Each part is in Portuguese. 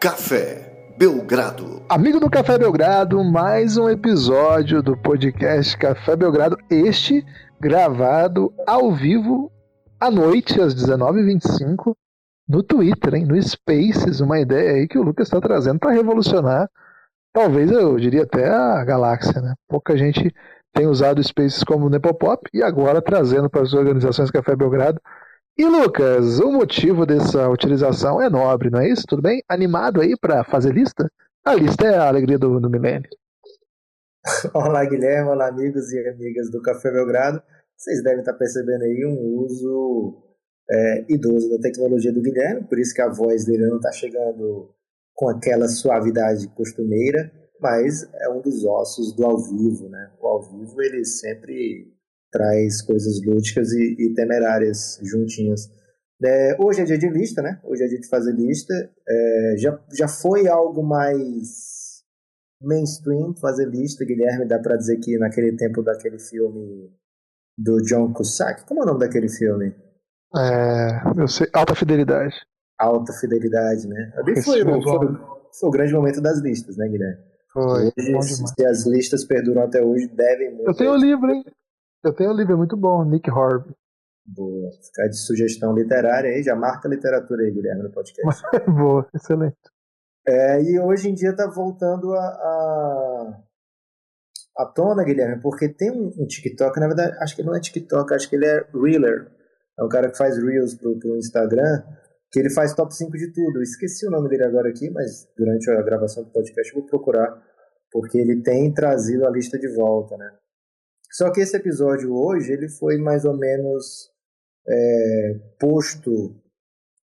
Café Belgrado. Amigo do Café Belgrado, mais um episódio do podcast Café Belgrado. Este gravado ao vivo à noite, às 19h25, no Twitter, hein? no Spaces. Uma ideia aí que o Lucas está trazendo para revolucionar, talvez eu diria até a galáxia. Né? Pouca gente tem usado Spaces como Nepopop e agora trazendo para as organizações Café Belgrado e Lucas, o motivo dessa utilização é nobre, não é isso? Tudo bem? Animado aí para fazer lista? A lista é a alegria do, do milênio. Olá, Guilherme, olá, amigos e amigas do Café Belgrado. Vocês devem estar percebendo aí um uso é, idoso da tecnologia do Guilherme, por isso que a voz dele não está chegando com aquela suavidade costumeira, mas é um dos ossos do ao vivo, né? O ao vivo ele sempre traz coisas lúdicas e, e temerárias juntinhas. É, hoje é dia de lista, né? Hoje é dia de fazer lista. É, já, já foi algo mais mainstream fazer lista, Guilherme. Dá pra dizer que naquele tempo daquele filme do John Cusack, como é o nome daquele filme? É, eu sei, Alta Fidelidade. Alta Fidelidade, né? Ali foi, foi, foi, foi, o grande momento das listas, né, Guilherme? Foi. Hoje, se as listas perduram até hoje, devem muito. Eu tenho o livro, hein? Eu tenho um livro muito bom, Nick Horby. Boa. Ficar de sugestão literária aí, já marca a literatura aí, Guilherme, no podcast. Boa, excelente. É, e hoje em dia tá voltando a, a, a tona, Guilherme, porque tem um, um, TikTok, na verdade, acho que não é TikTok, acho que ele é Reeler. É um cara que faz Reels pro, pro Instagram, que ele faz top 5 de tudo. Eu esqueci o nome dele agora aqui, mas durante a gravação do podcast eu vou procurar, porque ele tem trazido a lista de volta, né? Só que esse episódio hoje ele foi mais ou menos é, posto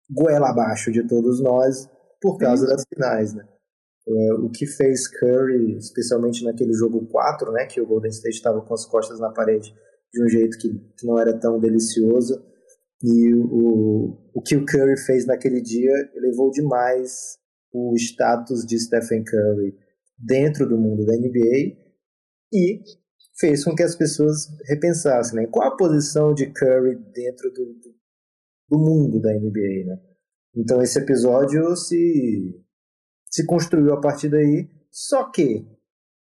goela abaixo de todos nós por causa das finais, né? É, o que fez Curry, especialmente naquele jogo 4, né, que o Golden State estava com as costas na parede de um jeito que, que não era tão delicioso, e o, o que o Curry fez naquele dia elevou demais o status de Stephen Curry dentro do mundo da NBA e fez com que as pessoas repensassem, né? Qual a posição de Curry dentro do, do, do mundo da NBA, né? Então esse episódio se, se construiu a partir daí, só que,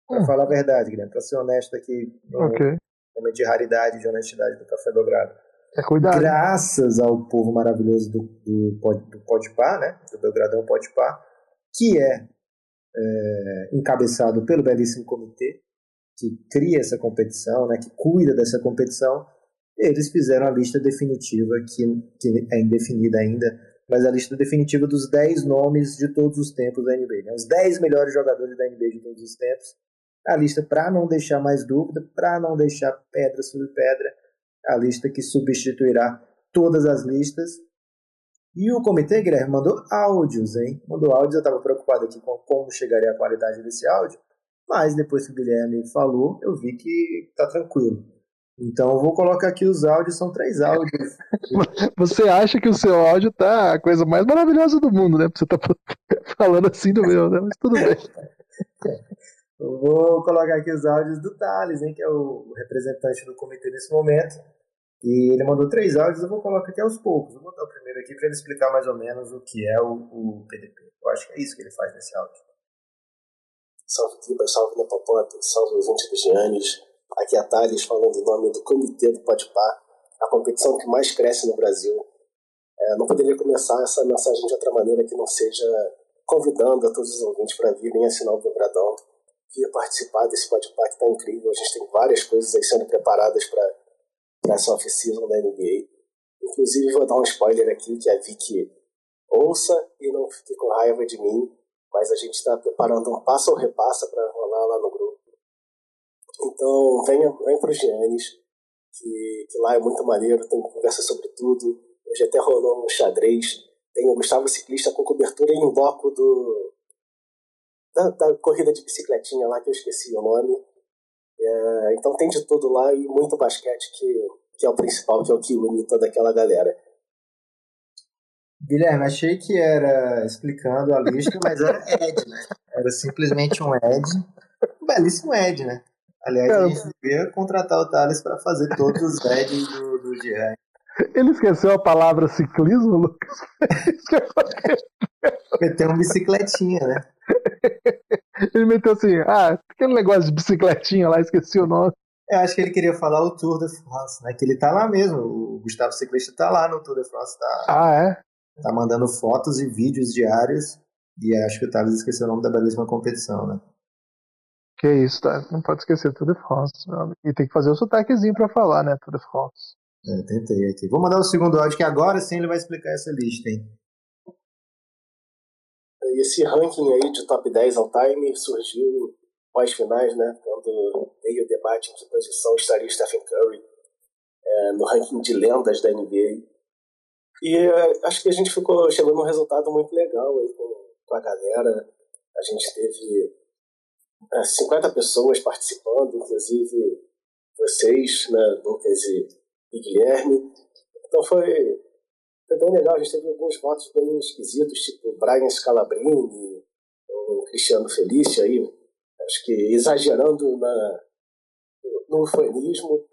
para hum. falar a verdade, Guilherme, para ser honesto aqui, okay. momento de raridade, de honestidade do Café Belgrado, é cuidado. graças ao povo maravilhoso do, do, do Podpah, né? do Belgradão Podpah, que é, é encabeçado pelo belíssimo comitê, que cria essa competição, né, que cuida dessa competição, eles fizeram a lista definitiva, que, que é indefinida ainda, mas a lista definitiva dos 10 nomes de todos os tempos da NBA. Né? Os 10 melhores jogadores da NBA de todos os tempos. A lista para não deixar mais dúvida, para não deixar pedra sobre pedra. A lista que substituirá todas as listas. E o comitê, Guilherme, mandou áudios, hein? Mandou áudios, eu estava preocupado aqui com como chegaria a qualidade desse áudio. Mas depois que o Guilherme falou, eu vi que tá tranquilo. Então eu vou colocar aqui os áudios, são três áudios. Você acha que o seu áudio tá a coisa mais maravilhosa do mundo, né? Você tá falando assim do meu, né? Mas tudo bem. Eu vou colocar aqui os áudios do Thales, hein, que é o representante do comitê nesse momento. E ele mandou três áudios, eu vou colocar aqui aos poucos. Vou botar o primeiro aqui para ele explicar mais ou menos o que é o, o PDP. Eu acho que é isso que ele faz nesse áudio. Salve Kibas, salve Nepopop, salve ouvinte dos Giannis. Aqui é a Thales falando em nome do Comitê do Podpar, a competição que mais cresce no Brasil. É, não poderia começar essa mensagem de outra maneira que não seja convidando a todos os ouvintes para virem assinar o Dobradão, vir participar desse Podpar que está incrível. A gente tem várias coisas aí sendo preparadas para essa off-season da NBA. Inclusive, vou dar um spoiler aqui, que a Vicky ouça e não fique com raiva de mim mas a gente está preparando um passo ou repassa para rolar lá no grupo. Então, venha, venha para o Giannis, que, que lá é muito maneiro, tem conversa sobre tudo. Hoje até rolou um xadrez. Tem o Gustavo Ciclista com cobertura em bloco do, da, da, corrida de bicicletinha lá, que eu esqueci o nome. É, então tem de tudo lá e muito basquete, que, que é o principal, que é o que une toda aquela galera. Guilherme, achei que era explicando a lista, mas era Ed, né? Era simplesmente um Ed. Um belíssimo Ed, né? Aliás, a gente devia contratar o Thales para fazer todos os Eds do, do GR. Ele esqueceu a palavra ciclismo, Lucas? Meteu uma bicicletinha, né? Ele meteu assim, ah, aquele negócio de bicicletinha lá, esqueci o nome. Eu acho que ele queria falar o Tour de France, né? Que ele tá lá mesmo. O Gustavo Ciclista tá lá no Tour de France. Tá, Ah, é? Tá mandando fotos e vídeos diários. E acho que o Thales esqueceu o nome da belíssima competição, né? Que isso, tá? Não pode esquecer Tour de France. E tem que fazer o sotaquezinho pra falar, né? Tour de France. É, tentei aqui. Vou mandar o segundo áudio, que agora sim ele vai explicar essa lista, hein? E esse ranking aí de top 10 all time surgiu pós-finais, né? Quando veio o debate em que posição estaria Stephen Curry é, no ranking de lendas da NBA. E é, acho que a gente ficou chegou num resultado muito legal aí com, com a galera. A gente teve é, 50 pessoas participando, inclusive vocês, né, Lucas e, e Guilherme. Então foi, foi bem legal. A gente teve alguns votos bem esquisitos, tipo Brian Scalabrini, o Cristiano Felício aí, acho que exagerando na, no ufanismo.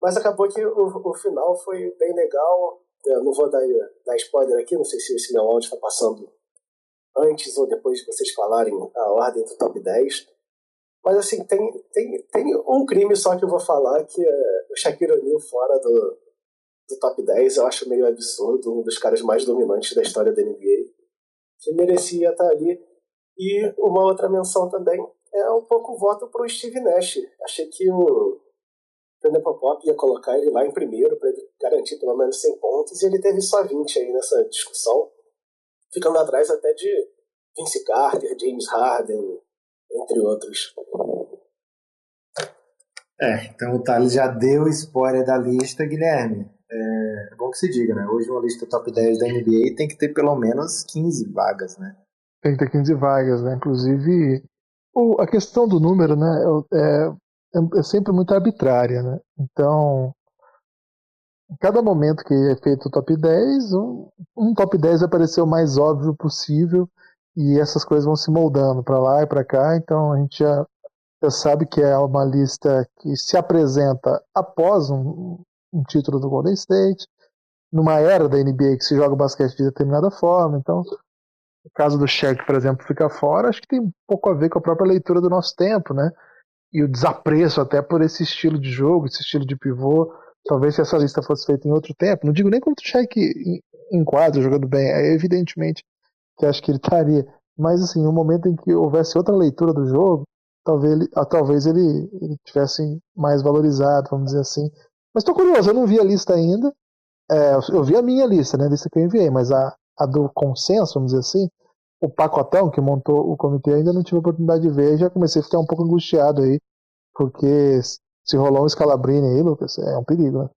Mas acabou que o, o final foi bem legal. Eu não vou dar, dar spoiler aqui, não sei se esse meu áudio está passando antes ou depois de vocês falarem a ordem do top 10. Mas assim, tem, tem, tem um crime só que eu vou falar, que é o Shaquille O'Neal fora do, do top 10. Eu acho meio absurdo, um dos caras mais dominantes da história da NBA, que merecia estar ali. E uma outra menção também é um pouco voto para o Steve Nash. Achei que o Brandon Popop ia colocar ele lá em primeiro para ele garantir pelo menos 100 pontos e ele teve só 20 aí nessa discussão, ficando atrás até de Vince Carter, James Harden, entre outros. É, então o Thales já deu spoiler da lista, Guilherme. É, é bom que se diga, né? Hoje uma lista top 10 da NBA tem que ter pelo menos 15 vagas, né? Tem que ter 15 vagas, né? Inclusive, o- a questão do número, né? É, é- é sempre muito arbitrária, né? Então, em cada momento que é feito o top 10, um, um top 10 vai parecer o mais óbvio possível e essas coisas vão se moldando para lá e para cá. Então, a gente já, já sabe que é uma lista que se apresenta após um, um título do Golden State, numa era da NBA que se joga basquete de determinada forma. Então, o caso do Shaq, por exemplo, fica fora, acho que tem um pouco a ver com a própria leitura do nosso tempo, né? E o desapreço até por esse estilo de jogo, esse estilo de pivô. Talvez se essa lista fosse feita em outro tempo, não digo nem como o em quadro, jogando bem, é evidentemente que acho que ele estaria. Mas assim, no momento em que houvesse outra leitura do jogo, talvez ele, ah, talvez ele, ele tivesse mais valorizado, vamos dizer assim. Mas estou curioso, eu não vi a lista ainda. É, eu vi a minha lista, né? A lista que eu enviei, mas a, a do consenso, vamos dizer assim, o pacotão que montou o comitê ainda não tive a oportunidade de ver, já comecei a ficar um pouco angustiado aí, porque se rolar um escalabrini aí, Lucas, é um perigo, né?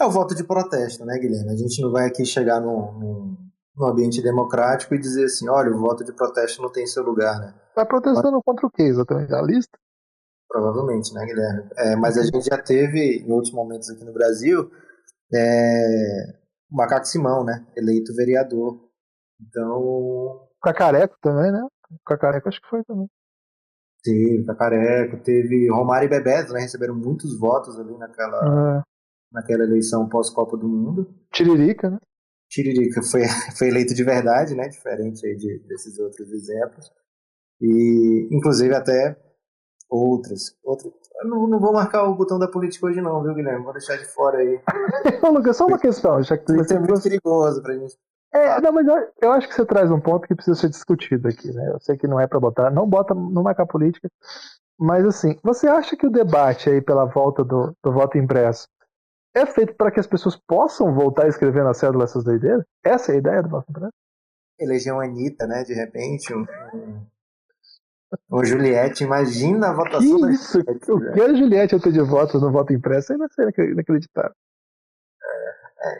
É o voto de protesto, né, Guilherme? A gente não vai aqui chegar num, num, num ambiente democrático e dizer assim, olha, o voto de protesto não tem seu lugar, né? Vai protestando contra o que exatamente? A lista? Provavelmente, né, Guilherme? É, mas a gente já teve, em outros momentos aqui no Brasil, é, o Macaco Simão, né? Eleito vereador. Então, O Cacareco também, né? Cacareco acho que foi também. Teve Cacareco, teve Romário e Bebeto, né? Receberam muitos votos ali naquela, naquela eleição pós-Copa do Mundo. Tiririca, né? Tiririca foi, foi eleito de verdade, né? Diferente aí de, desses outros exemplos. E, inclusive, até outros eu não, não vou marcar o botão da política hoje, não, viu, Guilherme? Vou deixar de fora aí. Ô, Lucas, só uma questão, já que Isso é muito perigoso pra gente. É, não, mas eu, eu acho que você traz um ponto que precisa ser discutido aqui, né? Eu sei que não é pra botar, não bota, não marcar política, mas assim, você acha que o debate aí pela volta do, do voto impresso é feito para que as pessoas possam voltar a escrever na cédula essas doideiras? Essa é a ideia do voto impresso? Eleger uma Anitta, né? De repente, um, um, Juliette. Imagina a votação Que da isso? Juliette, O que a Juliette ia ter de votos no voto impresso ser inacreditável.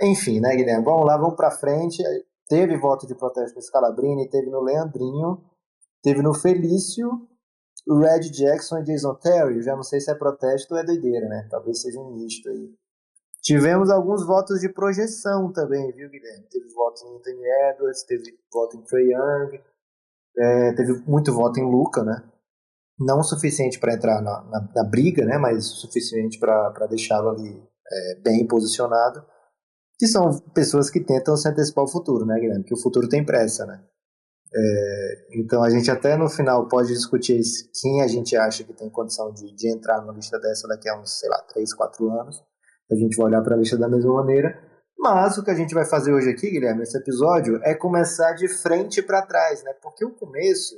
Enfim, né, Guilherme? Vamos lá, vamos pra frente. Teve voto de protesto no Scalabrini, teve no Leandrinho, teve no Felício, o Red Jackson e Jason Terry. Já não sei se é protesto ou é doideira, né? Talvez seja um misto aí. Tivemos alguns votos de projeção também, viu, Guilherme? Teve voto em Anthony Edwards, teve voto em Trey Young, é, teve muito voto em Luca, né? Não o suficiente para entrar na, na, na briga, né? Mas o suficiente para deixá-lo ali é, bem posicionado que são pessoas que tentam se antecipar o futuro, né, Guilherme? Que o futuro tem pressa, né? É, então a gente até no final pode discutir quem a gente acha que tem condição de, de entrar numa lista dessa daqui a uns, sei lá, 3, 4 anos. A gente vai olhar para a lista da mesma maneira. Mas o que a gente vai fazer hoje aqui, Guilherme, nesse episódio, é começar de frente para trás, né? Porque o começo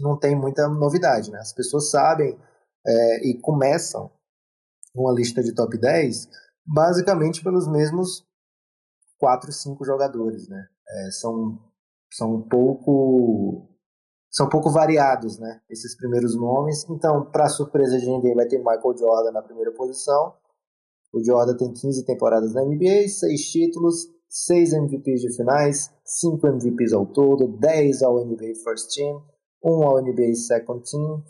não tem muita novidade, né? As pessoas sabem é, e começam uma lista de top 10 basicamente pelos mesmos 4, 5 jogadores, né? É, são, são um pouco são um pouco variados, né? Esses primeiros nomes. Então, para surpresa de ninguém, vai ter Michael Jordan na primeira posição. O Jordan tem 15 temporadas na NBA, 6 títulos, 6 MVPs de finais, 5 MVPs ao todo, 10 ao NBA First Team, 1 ao NBA Second Team,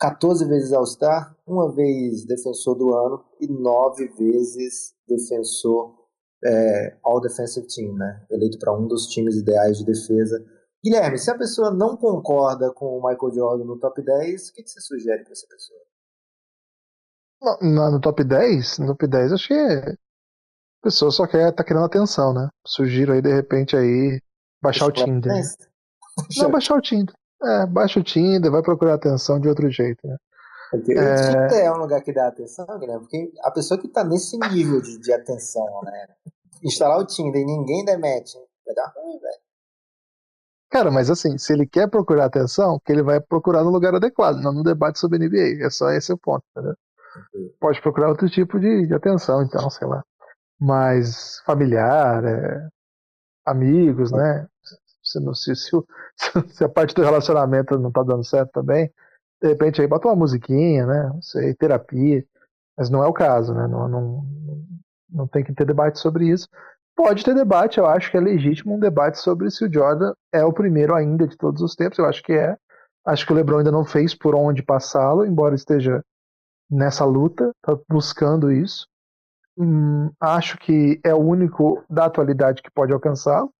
14 vezes All-Star, uma vez defensor do ano e 9 vezes defensor é, All Defensive Team, né? eleito para um dos times ideais de defesa. Guilherme, se a pessoa não concorda com o Michael Jordan no top 10, o que, que você sugere para essa pessoa? No, no, top 10? No top 10 acho que a pessoa só quer tá querendo atenção, né? Sugiro aí de repente aí baixar o Tinder. Né? Não, baixar o Tinder. É, baixa o Tinder, vai procurar atenção de outro jeito, né? Porque é... o Tinder é um lugar que dá atenção, né? Porque a pessoa que tá nesse nível de, de atenção, né? Instalar o Tinder e ninguém demete, vai dar ruim, velho. Cara, mas assim, se ele quer procurar atenção, que ele vai procurar no lugar adequado, não no debate sobre NBA. É só esse o ponto, entendeu? Uhum. Pode procurar outro tipo de, de, atenção, então, sei lá. Mais familiar, é, amigos, né? Se, se, se, se, a parte do relacionamento não tá dando certo também, de repente aí bota uma musiquinha, né? Não sei, terapia. Mas não é o caso, né? Não, não, não tem que ter debate sobre isso. Pode ter debate, eu acho que é legítimo um debate sobre se o Jordan é o primeiro ainda de todos os tempos. Eu acho que é. Acho que o LeBron ainda não fez por onde passá-lo, embora esteja nessa luta, tá buscando isso. Hum, acho que é o único da atualidade que pode alcançá-lo.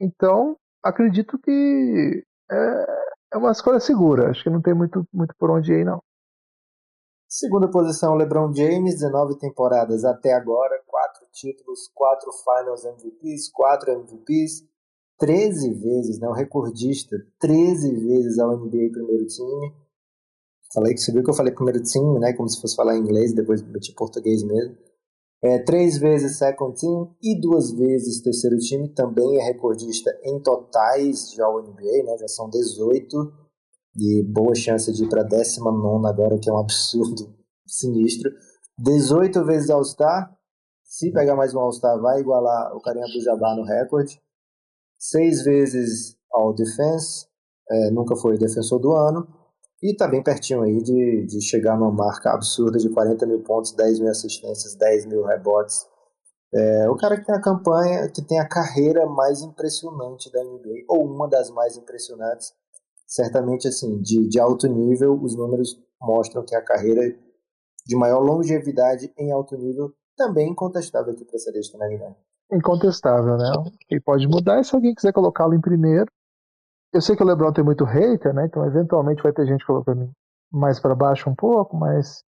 Então, acredito que é, é uma escolha segura. Acho que não tem muito, muito por onde ir, não. Segunda posição, LeBron James, 19 temporadas até agora, 4 títulos, 4 Finals MVPs, 4 MVPs, 13 vezes, né, o recordista, 13 vezes ao NBA primeiro time. Falei que viu que eu falei primeiro time, né, como se fosse falar inglês, depois meti português mesmo. É, três vezes second team e duas vezes terceiro time, também é recordista em totais já o NBA, né, já são 18 e boa chance de ir para 19 agora, que é um absurdo sinistro. 18 vezes All-Star, se pegar mais um All-Star vai igualar o carinha do Jabá no recorde. Seis vezes All Defense, é, nunca foi defensor do ano. E tá bem pertinho aí de, de chegar numa marca absurda de 40 mil pontos, 10 mil assistências, 10 mil rebotes. É, o cara que tem a campanha, que tem a carreira mais impressionante da NBA, ou uma das mais impressionantes. Certamente, assim, de, de alto nível, os números mostram que a carreira de maior longevidade em alto nível também incontestável aqui para essa lista, né, Guilherme? Incontestável, né? E pode mudar se alguém quiser colocá-lo em primeiro. Eu sei que o LeBron tem muito hater, né? Então eventualmente vai ter gente colocando mais para baixo um pouco, mas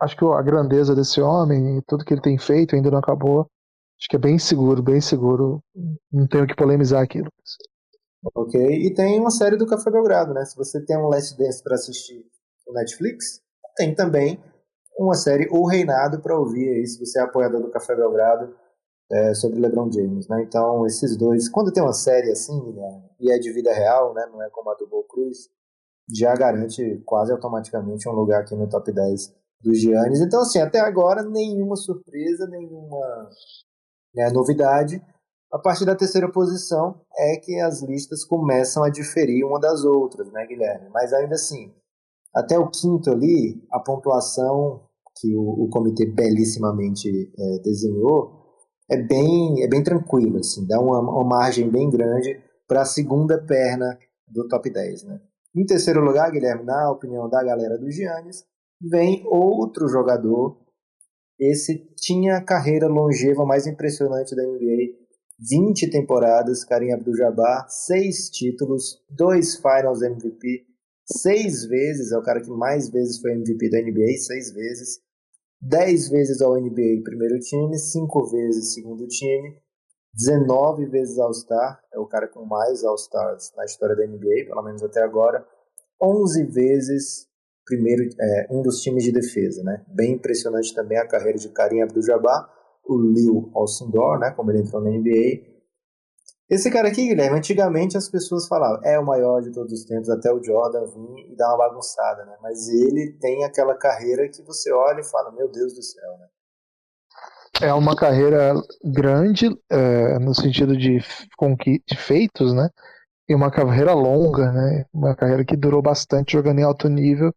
acho que a grandeza desse homem e tudo que ele tem feito ainda não acabou. Acho que é bem seguro, bem seguro. Não tenho que polemizar aquilo. Ok, e tem uma série do Café Belgrado, né? Se você tem um Last Dance para assistir no Netflix, tem também uma série O Reinado para ouvir aí, se você é apoiador do Café Belgrado é, sobre LeBron James, né? Então, esses dois, quando tem uma série assim, né, e é de vida real, né, não é como a do Bo Cruz, já garante quase automaticamente um lugar aqui no top 10 dos Giannis. Então, assim, até agora, nenhuma surpresa, nenhuma né, novidade. A partir da terceira posição é que as listas começam a diferir uma das outras, né, Guilherme? Mas ainda assim, até o quinto ali, a pontuação que o, o comitê belíssimamente é, desenhou é bem, é bem tranquilo, assim, dá uma, uma margem bem grande para a segunda perna do top 10. Né? Em terceiro lugar, Guilherme, na opinião da galera do Giannis, vem outro jogador. Esse tinha a carreira longeva mais impressionante da NBA. 20 temporadas, Karim Abdul-Jabbar, 6 títulos, 2 Finals MVP, 6 vezes, é o cara que mais vezes foi MVP da NBA, 6 vezes. 10 vezes ao NBA primeiro time, 5 vezes segundo time, 19 vezes All-Star, é o cara com mais All-Stars na história da NBA, pelo menos até agora. 11 vezes primeiro é, um dos times de defesa, né? Bem impressionante também a carreira de Karim Abdul-Jabbar, o Lil Alcindor, né? Como ele entrou na NBA. Esse cara aqui, Guilherme, antigamente as pessoas falavam é o maior de todos os tempos, até o Jordan vir e dar uma bagunçada, né? Mas ele tem aquela carreira que você olha e fala, meu Deus do céu, né? É uma carreira grande é, no sentido de, de feitos, né? E uma carreira longa, né? Uma carreira que durou bastante jogando em alto nível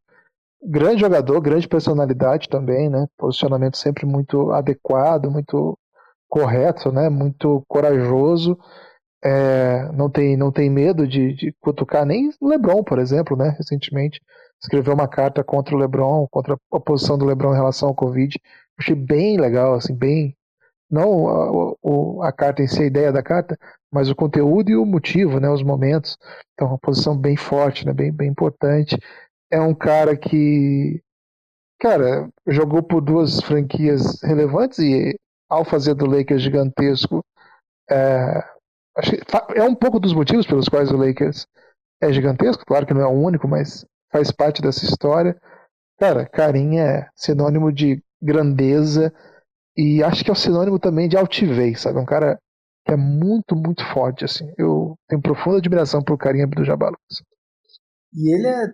grande jogador, grande personalidade também, né? Posicionamento sempre muito adequado, muito correto, né? Muito corajoso. É, não tem não tem medo de, de cutucar nem o LeBron, por exemplo, né? Recentemente escreveu uma carta contra o LeBron, contra a posição do LeBron em relação ao Covid. Achei bem legal, assim, bem não a, a, carta em si, a ideia da carta, mas o conteúdo e o motivo, né? Os momentos. Então, uma posição bem forte, né? Bem bem importante é um cara que, cara, jogou por duas franquias relevantes e ao fazer do Lakers gigantesco, é, é um pouco dos motivos pelos quais o Lakers é gigantesco. Claro que não é o único, mas faz parte dessa história. Cara, Karim é sinônimo de grandeza e acho que é o sinônimo também de altivez, sabe? Um cara que é muito, muito forte, assim. Eu tenho profunda admiração por Karim Abdul-Jabbar. E ele é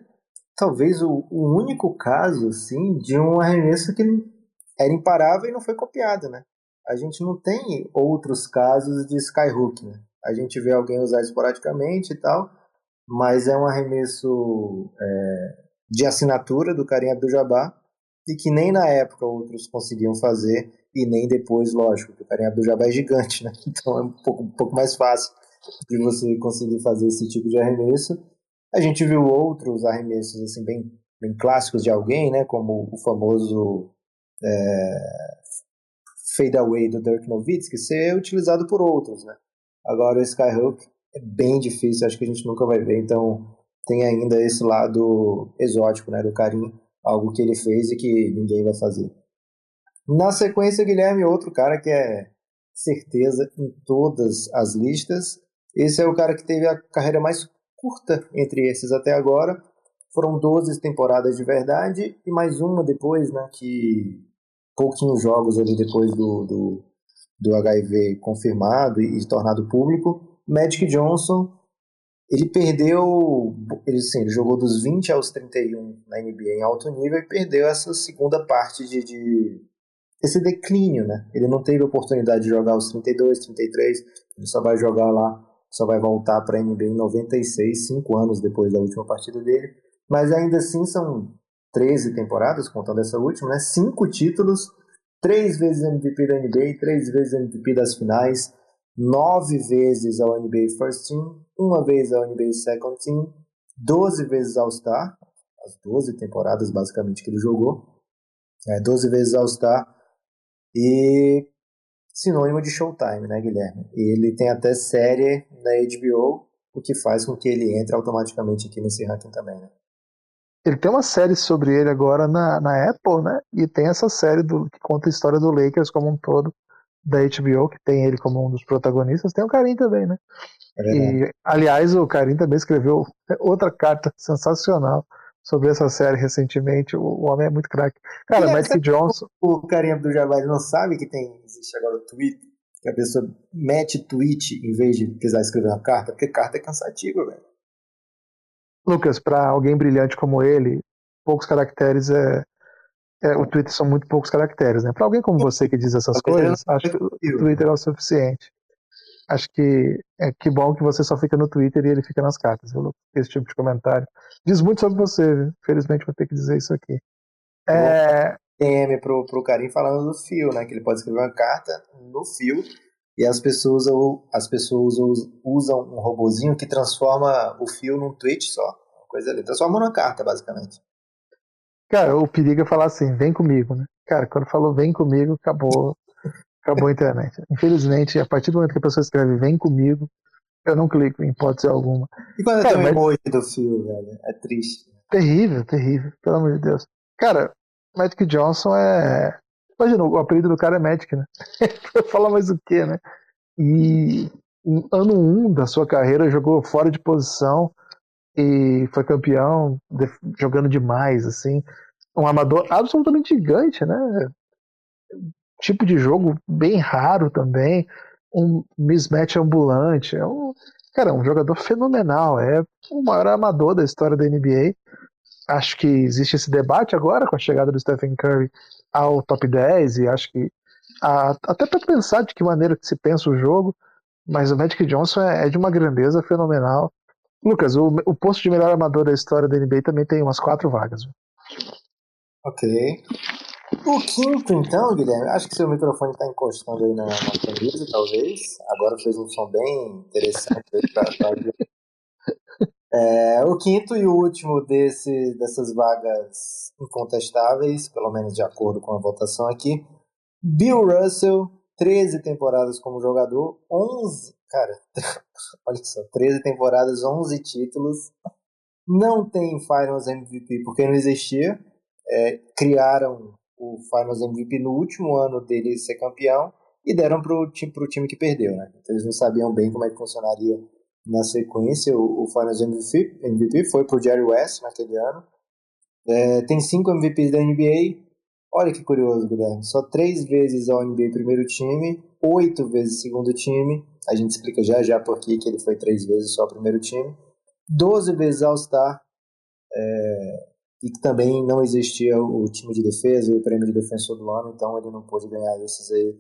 talvez o, o único caso assim de um arremesso que era imparável e não foi copiado, né? A gente não tem outros casos de skyhook, né? A gente vê alguém usar esporadicamente e tal, mas é um arremesso é, de assinatura do Karim Abdul-Jabbar e que nem na época outros conseguiam fazer e nem depois, lógico, porque o Karim Abdul-Jabbar é gigante, né? Então é um pouco, um pouco mais fácil de você conseguir fazer esse tipo de arremesso. A gente viu outros arremessos assim bem, bem clássicos de alguém, né, como o famoso é, fade away do Dirk Nowitzki ser utilizado por outros, né? Agora o Skyhook é bem difícil, acho que a gente nunca vai ver, então tem ainda esse lado exótico, né, do Karim, algo que ele fez e que ninguém vai fazer. Na sequência, Guilherme, outro cara que é certeza em todas as listas. Esse é o cara que teve a carreira mais curta entre esses até agora. Foram 12 temporadas de verdade e mais uma depois, né, que pouquinhos jogos ali depois do, do, do HIV confirmado e, e tornado público. Magic Johnson, ele perdeu, ele, sim, ele jogou dos 20 aos 31 na NBA em alto nível e perdeu essa segunda parte de, de esse declínio, né? Ele não teve oportunidade de jogar aos 32, 33, ele só vai jogar lá só vai voltar para a NBA em 96, cinco anos depois da última partida dele. Mas ainda assim são 13 temporadas, contando essa última, né? Cinco títulos, três vezes MVP da NBA, três vezes MVP das finais, nove vezes ao NBA First Team, uma vez ao NBA Second Team, 12 vezes All-Star, as 12 temporadas basicamente que ele jogou, é, 12 vezes All-Star, e sinônimo de Showtime, né, Guilherme? E ele tem até série na HBO, o que faz com que ele entre automaticamente aqui nesse ranking também, né? Ele tem uma série sobre ele agora na, na Apple, né? E tem essa série do, que conta a história do Lakers como um todo, da HBO, que tem ele como um dos protagonistas. Tem o Karim também, né? É e, aliás, o Karim também escreveu outra carta sensacional sobre essa série recentemente. O, o homem é muito craque. Cara, é, Magic Johnson. O Karim Abdul-Jabbar não sabe que tem existe agora o tweet, que a pessoa mete tweet em vez de precisar escrever uma carta, porque carta é cansativa, velho. Lucas, para alguém brilhante como ele, poucos caracteres é, é, o Twitter são muito poucos caracteres, né? Para alguém como você que diz essas coisas, acho que o Twitter é o suficiente acho que é que bom que você só fica no Twitter e ele fica nas cartas, viu? esse tipo de comentário. Diz muito sobre você, viu? Felizmente vou ter que dizer isso aqui. É... DM pro, pro Karim falando do fio, né? Que ele pode escrever uma carta no fio e as pessoas, as pessoas usam um robozinho que transforma o fio num tweet só. Uma coisa ali. Transforma numa carta, basicamente. Cara, o perigo é falar assim, vem comigo, né? Cara, quando falou vem comigo, acabou Acabou a internet. Infelizmente, a partir do momento que a pessoa escreve vem comigo, eu não clico em hipótese alguma. E quando Cara, um mas... emoji do fio, velho? É triste. Terrível, terrível, pelo amor de Deus. Cara, Magic Johnson é. Imagina, o apelido do cara é Magic, né? Falar mais o quê, né? e em ano 1 um da sua carreira jogou fora de posição e foi campeão jogando demais, assim. Um amador absolutamente gigante, né? Tipo de jogo bem raro também. Um mismatch ambulante. É um, cara, um jogador fenomenal. É o maior amador da história da NBA. Acho que existe esse debate agora com a chegada do Stephen Curry ao top 10 e acho que a, até para pensar de que maneira que se pensa o jogo, mas o Magic Johnson é, é de uma grandeza fenomenal. Lucas, o, o posto de melhor amador da história da NBA também tem umas quatro vagas. Ok. O quinto, então, Guilherme, acho que seu microfone está encostando aí na, na camisa, talvez. Agora fez um som bem interessante para é, o quinto e último desse, dessas vagas incontestáveis, pelo menos de acordo com a votação aqui, Bill Russell, 13 temporadas como jogador, 11, cara, olha só, 13 temporadas, 11 títulos, não tem Finals MVP porque não existia, é, criaram o Finals MVP no último ano dele ser campeão e deram para o time, que perdeu, né? Então eles não sabiam bem como é que funcionaria na sequência o, o Finals MVP, MVP foi para o Jerry West naquele ano. É, tem cinco MVPs da NBA. Olha que curioso, Guilherme. Só três vezes ao NBA primeiro time, oito vezes segundo time. A gente explica já já por que ele foi três vezes só primeiro time. Doze vezes All-Star. É, e que também não existia o time de defesa e o prêmio de defensor do ano, então ele não pôde ganhar esses aí.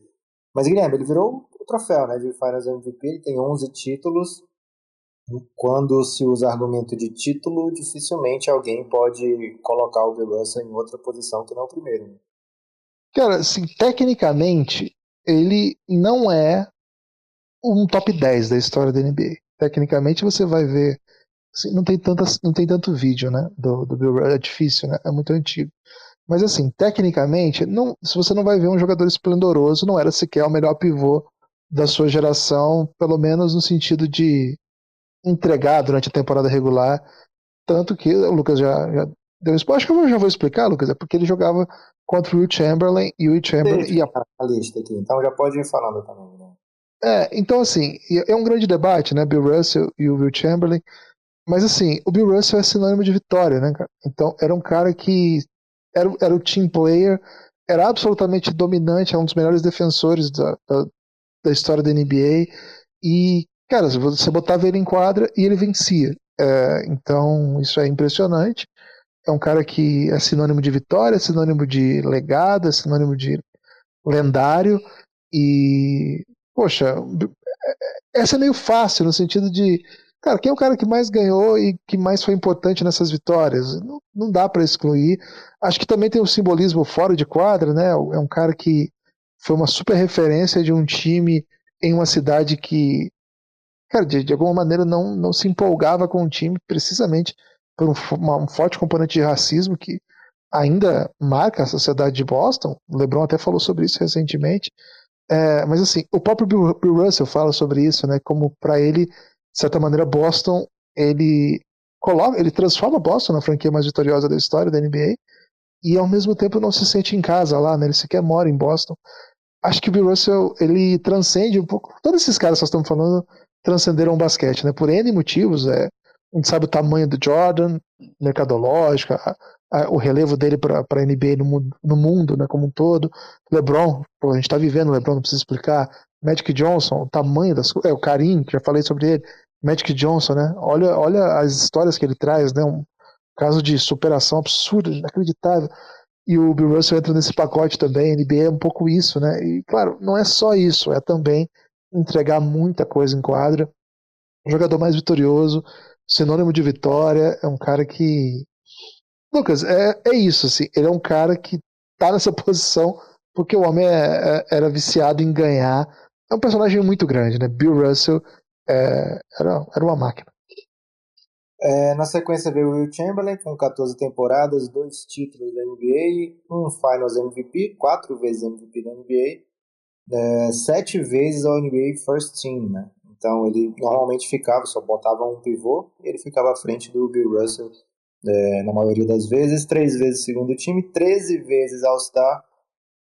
Mas Guilherme, ele virou o troféu, né, de Finals MVP, ele tem 11 títulos, quando se usa argumento de título, dificilmente alguém pode colocar o Russell em outra posição que não o primeiro. Né? Cara, assim, tecnicamente, ele não é um top 10 da história da NBA. Tecnicamente, você vai ver. Assim, não, tem tantas, não tem tanto vídeo, né? Do, do Bill Russell. É difícil, né? É muito antigo. Mas, assim, tecnicamente, não, se você não vai ver um jogador esplendoroso, não era sequer o melhor pivô da sua geração, pelo menos no sentido de entregar durante a temporada regular. Tanto que o Lucas já, já deu spoiler. Acho que eu já vou explicar, Lucas. É porque ele jogava contra o Will Chamberlain e o Will Chamberlain. Deixa, a... a lista aqui, então já pode ir falando também. Né? É, então assim, é um grande debate, né? Bill Russell e o Will Chamberlain. Mas assim, o Bill Russell é sinônimo de vitória, né, cara? Então era um cara que era, era o team player, era absolutamente dominante, é um dos melhores defensores da, da, da história da NBA. E Cara, você botava ele em quadra e ele vencia. É, então, isso é impressionante. É um cara que é sinônimo de vitória, é sinônimo de legado, é sinônimo de lendário. E, poxa, essa é meio fácil no sentido de, cara, quem é o cara que mais ganhou e que mais foi importante nessas vitórias? Não, não dá para excluir. Acho que também tem um simbolismo fora de quadra, né? É um cara que foi uma super referência de um time em uma cidade que cara, de, de alguma maneira não, não se empolgava com o time, precisamente por um, uma, um forte componente de racismo que ainda marca a sociedade de Boston. O LeBron até falou sobre isso recentemente. É, mas assim, o próprio Bill, Bill, Russell fala sobre isso, né? Como para ele, de certa maneira, Boston ele coloca, ele transforma Boston na franquia mais vitoriosa da história da NBA e ao mesmo tempo não se sente em casa lá, né? Ele sequer mora em Boston. Acho que o Bill Russell ele transcende um pouco. Todos esses caras que nós estamos falando transcenderam o basquete, né? Por N motivos, é, a gente sabe o tamanho do Jordan, mercadológico, a, a, o relevo dele para a NBA no, no, mundo, né, como um todo. LeBron, pô, a gente está vivendo LeBron, não precisa explicar. Magic Johnson, o tamanho das é o que já falei sobre ele. Magic Johnson, né? Olha, olha as histórias que ele traz, né? Um caso de superação absurda, inacreditável. E o Bill Russell entra nesse pacote também. NBA é um pouco isso, né? E claro, não é só isso, é também entregar muita coisa em quadra. Um jogador mais vitorioso, sinônimo de vitória, é um cara que. Lucas, é, é isso, assim. Ele é um cara que tá nessa posição porque o homem é, é, era viciado em ganhar. É um personagem muito grande, né? Bill Russell é, era, era uma máquina. É, na sequência veio o Will Chamberlain com 14 temporadas, dois títulos da NBA, um Finals MVP, quatro vezes MVP da NBA, é, sete vezes ao NBA First Team, né? Então ele normalmente ficava, só botava um pivô e ele ficava à frente do Bill Russell é, na maioria das vezes, três vezes segundo time, 13 vezes All-Star,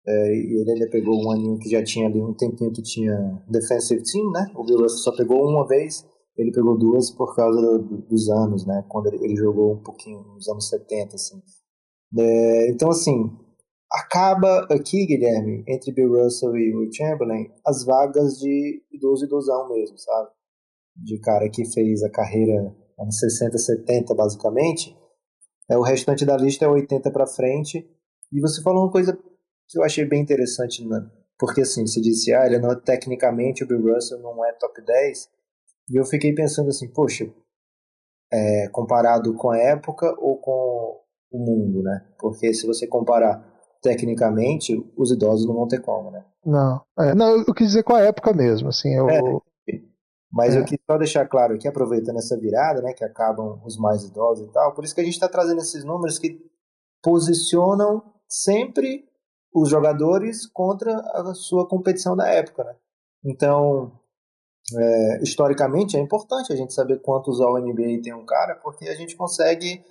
É, e ele ainda pegou um aninho que já tinha ali, um tempinho que tinha defensive team, né? O Bill Russell só pegou uma vez, ele pegou duas por causa do, do, dos anos, né? Quando ele, ele, jogou um pouquinho nos anos 70, assim. É, então, assim, acaba aqui, Guilherme, entre Bill Russell e Will Chamberlain, as vagas de idoso e idosão mesmo, sabe? De cara que fez a carreira anos 60, 70, basicamente. É, o restante da lista é 80 para frente. E você falou uma coisa que eu achei bem interessante, né? porque assim, se disse, ah, ele não, tecnicamente o Bill Russell não é top 10, e eu fiquei pensando assim, poxa, é, comparado com a época ou com o mundo, né? Porque se você comparar tecnicamente, os idosos não vão ter como, né? Não, é, não eu quis dizer com a época mesmo, assim, eu... É, mas é. eu quis só deixar claro aqui, aproveitando essa virada, né, que acabam os mais idosos e tal, por isso que a gente está trazendo esses números que posicionam sempre os jogadores contra a sua competição da época, né? Então, é, historicamente é importante a gente saber quantos All NBA tem um cara, porque a gente consegue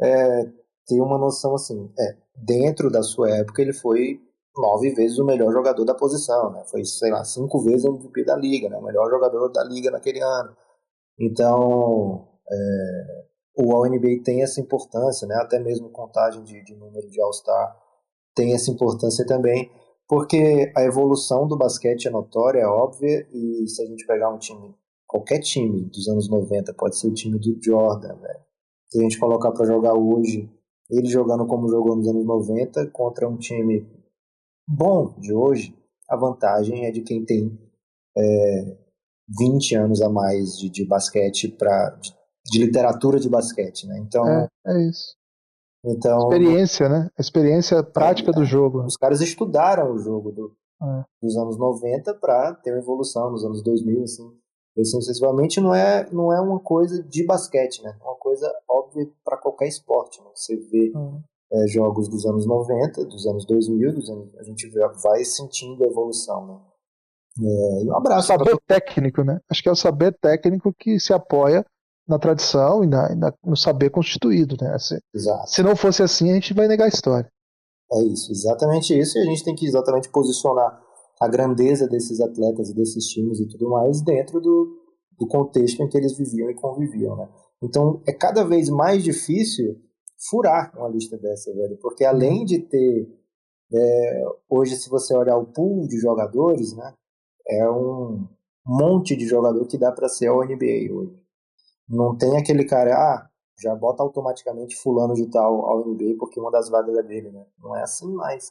é, ter uma noção assim, é, dentro da sua época ele foi nove vezes o melhor jogador da posição, né? Foi, sei lá, cinco vezes MVP da liga, né? O melhor jogador da liga naquele ano. Então, é, o All-NBA tem essa importância, né? Até mesmo contagem de, de número de All-Star tem essa importância também, porque a evolução do basquete é notória, é óbvia, e se a gente pegar um time, qualquer time dos anos 90, pode ser o time do Jordan, né? Se a gente colocar para jogar hoje, ele jogando como jogou nos anos 90 contra um time bom de hoje, a vantagem é de quem tem é, 20 anos a mais de, de basquete para de, de, literatura de basquete, né? Então é, é isso. Então, experiência, né? A experiência prática é, do jogo. Os caras estudaram o jogo do, é. dos anos 90 para ter uma evolução nos anos 2000, assim. Assim, sucessivamente não é, não é uma coisa de basquete, né? É uma coisa óbvia para qualquer esporte. Né? Você vê uhum. é, jogos dos anos 90, dos anos 2000, dos anos, a gente vai sentindo a evolução, né? É, um abraço. O saber pra... técnico, né? Acho que é o saber técnico que se apoia na tradição e, na, e na, no saber constituído, né? Se, se não fosse assim, a gente vai negar a história. É isso, exatamente isso, e a gente tem que exatamente posicionar a grandeza desses atletas e desses times e tudo mais dentro do, do contexto em que eles viviam e conviviam, né? Então é cada vez mais difícil furar uma lista dessa, velho, porque além de ter é, hoje se você olhar o pool de jogadores, né, é um monte de jogador que dá para ser o NBA hoje. Não tem aquele cara, ah, já bota automaticamente fulano de tal ao NBA porque uma das vagas é dele, né? Não é assim mais.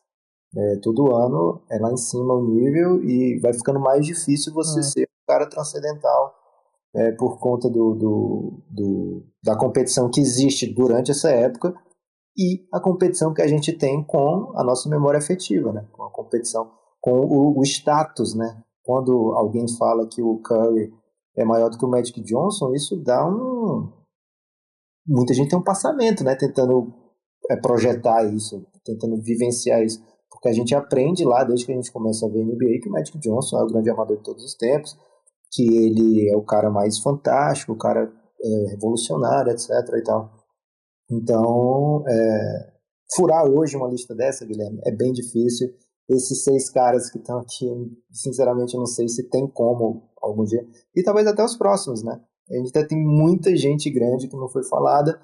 É, todo ano é lá em cima o nível e vai ficando mais difícil você é. ser um cara transcendental é, por conta do, do, do, da competição que existe durante essa época e a competição que a gente tem com a nossa memória afetiva, né? com a competição, com o, o status. Né? Quando alguém fala que o Curry é maior do que o Magic Johnson, isso dá um. Muita gente tem um passamento, né? Tentando é, projetar isso, tentando vivenciar isso. Porque a gente aprende lá, desde que a gente começa a ver NBA, que o Magic Johnson é o grande amador de todos os tempos, que ele é o cara mais fantástico, o cara é, revolucionário, etc. e tal. Então, é, furar hoje uma lista dessa, Guilherme, é bem difícil. Esses seis caras que estão aqui, sinceramente, eu não sei se tem como algum dia. E talvez até os próximos, né? A gente ainda tem muita gente grande que não foi falada.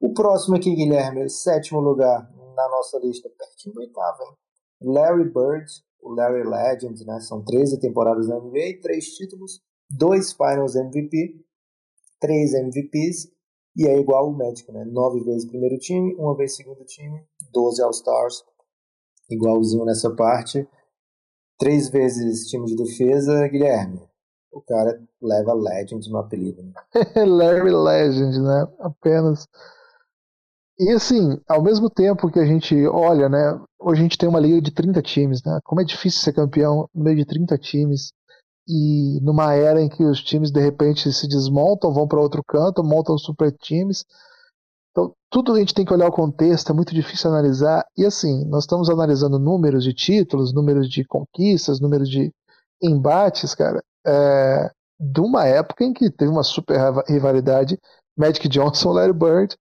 O próximo aqui, Guilherme, sétimo lugar na nossa lista, pertinho do oitavo, hein? Larry Bird, o Larry Legend, né? São 13 temporadas na NBA, três títulos, dois Finals MVP, três MVPs, e é igual o médico, né? Nove vezes primeiro time, uma vez segundo time, 12 All-Stars, igualzinho nessa parte. Três vezes time de defesa, Guilherme o cara leva Legend no apelido. Né? Larry Legend, né? Apenas. E assim, ao mesmo tempo que a gente olha, né? Hoje a gente tem uma liga de 30 times, né? Como é difícil ser campeão no meio de 30 times. E numa era em que os times de repente se desmontam, vão para outro canto, montam super times. Então, tudo a gente tem que olhar o contexto, é muito difícil analisar. E assim, nós estamos analisando números de títulos, números de conquistas, números de embates, cara é, de uma época em que teve uma super rivalidade Magic Johnson, Larry Bird,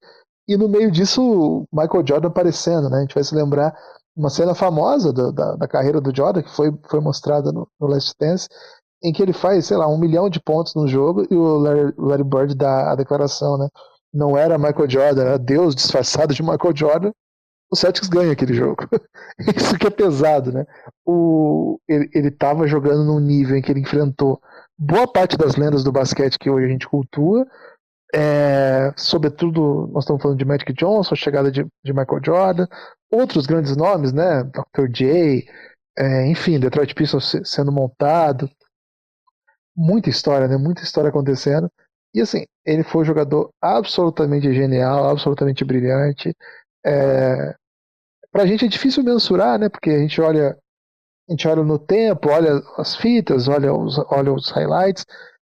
e no meio disso Michael Jordan aparecendo, né? A gente vai se lembrar uma cena famosa do, da, da, carreira do Jordan, que foi, foi mostrada no, no Last Dance, em que ele faz, sei lá, um milhão de pontos no jogo e o Larry, Larry Bird dá a declaração, né? Não era Michael Jordan, era Deus disfarçado de Michael Jordan. O Celtics ganha aquele jogo. Isso que é pesado, né? O, ele, ele tava jogando num nível em que ele enfrentou boa parte das lendas do basquete que hoje a gente cultua, é, sobretudo, nós estamos falando de Magic Johnson, chegada de, de Michael Jordan, outros grandes nomes, né? Dr. J, é, enfim, Detroit Pistons sendo montado. Muita história, né? Muita história acontecendo. E assim, ele foi um jogador absolutamente genial, absolutamente brilhante. É, pra gente é difícil mensurar, né? Porque a gente olha, a gente olha no tempo, olha as fitas, olha os, olha os highlights,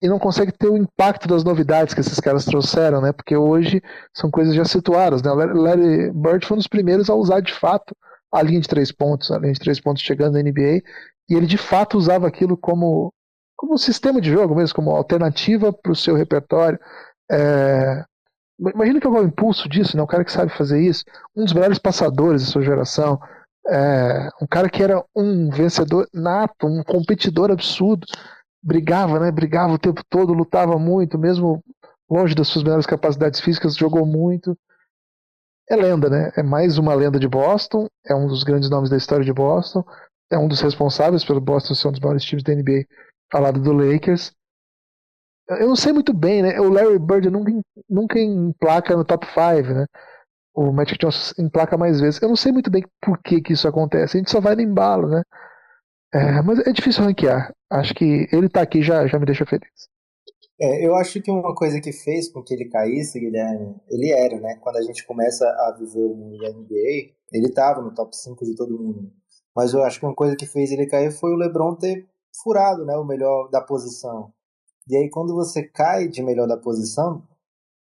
e não consegue ter o impacto das novidades que esses caras trouxeram, né? Porque hoje são coisas já situadas, né? O Larry Bird foi um dos primeiros a usar de fato a linha de três pontos, a linha de três pontos chegando na NBA, e ele de fato usava aquilo como como um sistema de jogo mesmo, como alternativa para o seu repertório. É... Imagina que é o impulso disso, né? Um cara que sabe fazer isso, um dos melhores passadores da sua geração, é... um cara que era um vencedor nato, um competidor absurdo brigava, né? Brigava o tempo todo, lutava muito, mesmo longe das suas melhores capacidades físicas, jogou muito. É lenda, né? É mais uma lenda de Boston, é um dos grandes nomes da história de Boston, é um dos responsáveis pelo Boston ser um dos maiores times da NBA ao lado do Lakers. Eu não sei muito bem, né? O Larry Bird nunca, nunca emplaca no top 5, né? O Magic Johnson emplaca mais vezes. Eu não sei muito bem por que, que isso acontece. A gente só vai no embalo, né? É, mas é difícil ranquear. Acho que ele tá aqui já, já me deixa feliz. É, eu acho que uma coisa que fez com que ele caísse, Guilherme, ele era, né? Quando a gente começa a viver o mundo da NBA, ele tava no top 5 de todo mundo. Mas eu acho que uma coisa que fez ele cair foi o LeBron ter furado, né? O melhor da posição. E aí, quando você cai de melhor da posição,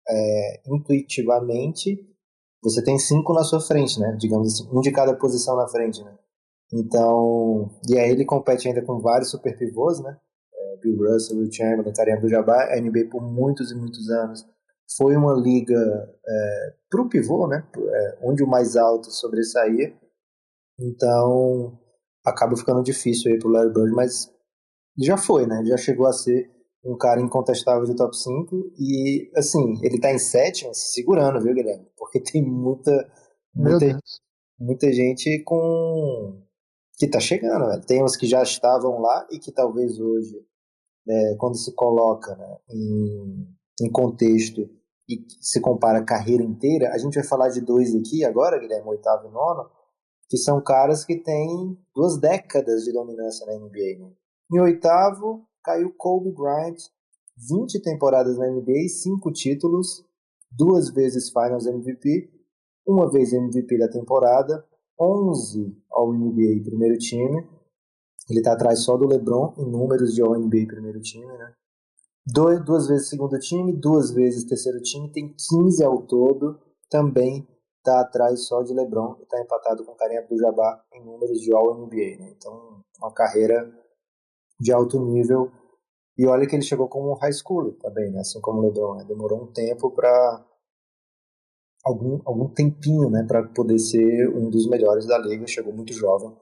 é, intuitivamente, você tem cinco na sua frente, né? Digamos assim, um de cada posição na frente, né? Então, e aí ele compete ainda com vários super pivôs, né? É, Bill Russell, Will Chamberlain, Kareem Abdul-Jabbar, a NBA por muitos e muitos anos foi uma liga é, para o pivô, né? É, onde o mais alto sobressaía. Então, acaba ficando difícil aí pro Larry Bird, mas já foi, né? Ele já chegou a ser um cara incontestável de top 5 e, assim, ele tá em sétimo se segurando, viu, Guilherme? Porque tem muita, muita, muita gente com que está chegando. Né? Tem uns que já estavam lá e que talvez hoje, né, quando se coloca né, em, em contexto e se compara a carreira inteira, a gente vai falar de dois aqui agora, Guilherme, oitavo e nono, que são caras que têm duas décadas de dominância na NBA. Né? Em oitavo, caiu Kobe Bryant, 20 temporadas na NBA, 5 títulos, duas vezes Finals MVP, uma vez MVP da temporada, 11 ao NBA primeiro time. Ele está atrás só do LeBron em números de All NBA primeiro time, né? Dois, duas vezes segundo time, duas vezes terceiro time, tem 15 ao todo. Também está atrás só de LeBron e está empatado com Kareem Abdul-Jabbar em números de All NBA, né? Então, uma carreira de alto nível. E olha que ele chegou como high school também, né? Assim como o LeBron, né? Demorou um tempo para algum, algum tempinho né, para poder ser um dos melhores da liga. Chegou muito jovem.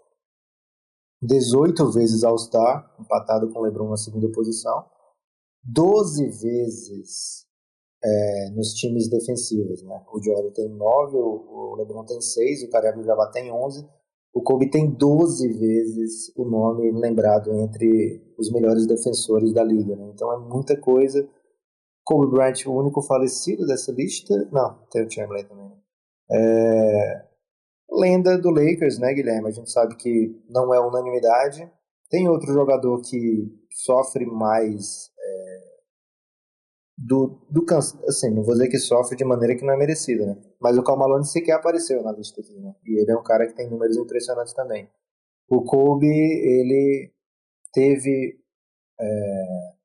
18 vezes All-Star, empatado com o LeBron na segunda posição. 12 vezes é, nos times defensivos. Né? O Jordan tem 9, o, LeBron tem 6, o Kareem Jabba tem 11. O Kobe tem 12 vezes o nome lembrado entre os melhores defensores da liga. Né? Então é muita coisa Kobe Bryant, o único falecido dessa lista. Não, tem o Chamberlain também. Né? É... Lenda do Lakers, né, Guilherme? A gente sabe que não é unanimidade. Tem outro jogador que sofre mais é... do, do. Assim, não vou dizer que sofre de maneira que não é merecida, né? Mas o Malone sequer apareceu na lista aqui, né? E ele é um cara que tem números impressionantes também. O Kobe, ele teve. É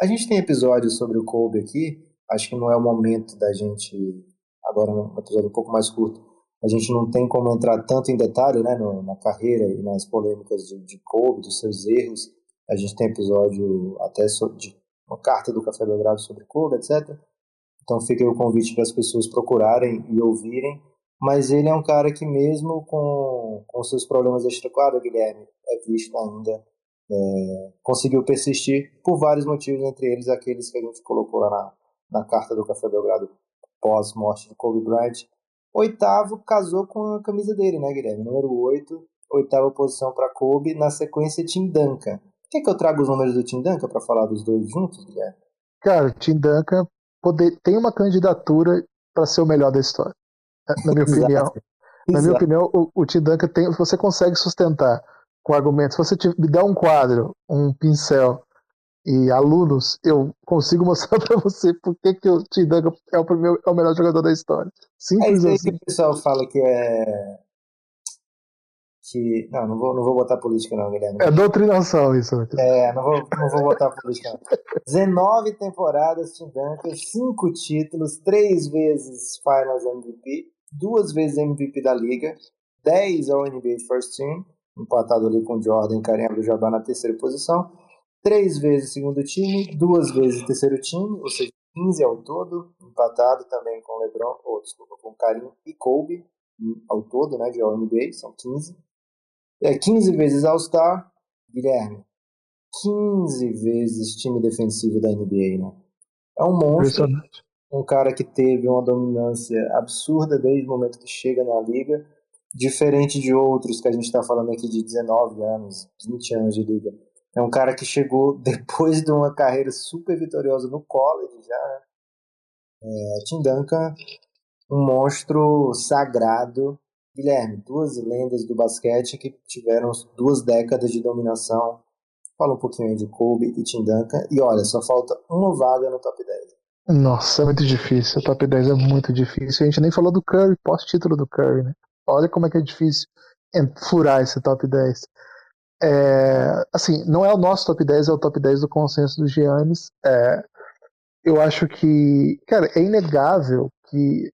a gente tem episódios sobre o Kobe aqui, acho que não é o momento da gente, agora um episódio um pouco mais curto, a gente não tem como entrar tanto em detalhe né, no, na carreira e nas polêmicas de, de Kobe, dos seus erros. A gente tem episódio até de uma carta do Café Belgrado sobre Kobe, etc. Então fica aí o convite para as pessoas procurarem e ouvirem. mas ele é um cara que mesmo com, com seus problemas extra-quadra, Guilherme, é visto ainda, é, conseguiu persistir por vários motivos, entre eles aqueles que a gente colocou lá na, na carta do Café Belgrado pós-morte de Kobe Bryant. Oitavo, casou com a camisa dele, né, Guilherme? Número 8, oitava posição para Kobe, na sequência Tim Duncan. Quer que eu traga os números do Tim Duncan para falar dos dois juntos, Guilherme? Cara, Tim Duncan poder, tem uma candidatura para ser o melhor da história, na minha opinião. Na minha opinião, o, o Tim Duncan tem, você consegue sustentar com argumentos. Se você me der um quadro, um pincel e alunos, eu consigo mostrar para você por que, que o Tim Duncan é o, primeiro, é o melhor jogador da história. Simples é isso assim. que o pessoal fala que é que. Não, não vou, não vou botar política, não, Guilherme. É doutrinação isso. É, não vou, não vou botar política, não. 19 temporadas, Tim Duncan, 5 títulos, 3 vezes Finals MVP, 2 vezes MVP da Liga, 10 ao NBA First Team, empatado ali com Jordan e Kareem Abdul-Jabbar na terceira posição, 3 vezes segundo time, 2 vezes terceiro time, ou seja, 15 ao todo, empatado também com LeBron, ou desculpa, com Karim e Kobe ao todo, né, de All NBA, são 15. É 15 vezes All-Star, Guilherme. 15 vezes time defensivo da NBA, né? É um monstro. Um cara que teve uma dominância absurda desde o momento que chega na liga. Diferente de outros que a gente está falando aqui de 19 anos, 20 anos de liga. É um cara que chegou depois de uma carreira super vitoriosa no college já. É, Tim Duncan, um monstro sagrado Guilherme, duas lendas do basquete que tiveram duas décadas de dominação. Fala um pouquinho aí de Kobe e Tim Duncan. E olha, só falta uma vaga no top 10. Nossa, é muito difícil. O top 10 é muito difícil. A gente nem falou do Curry, pós-título do Curry, né? Olha como é que é difícil furar esse top 10. É, assim, não é o nosso top 10, é o top 10 do consenso do Giannis. É, eu acho que, cara, é inegável que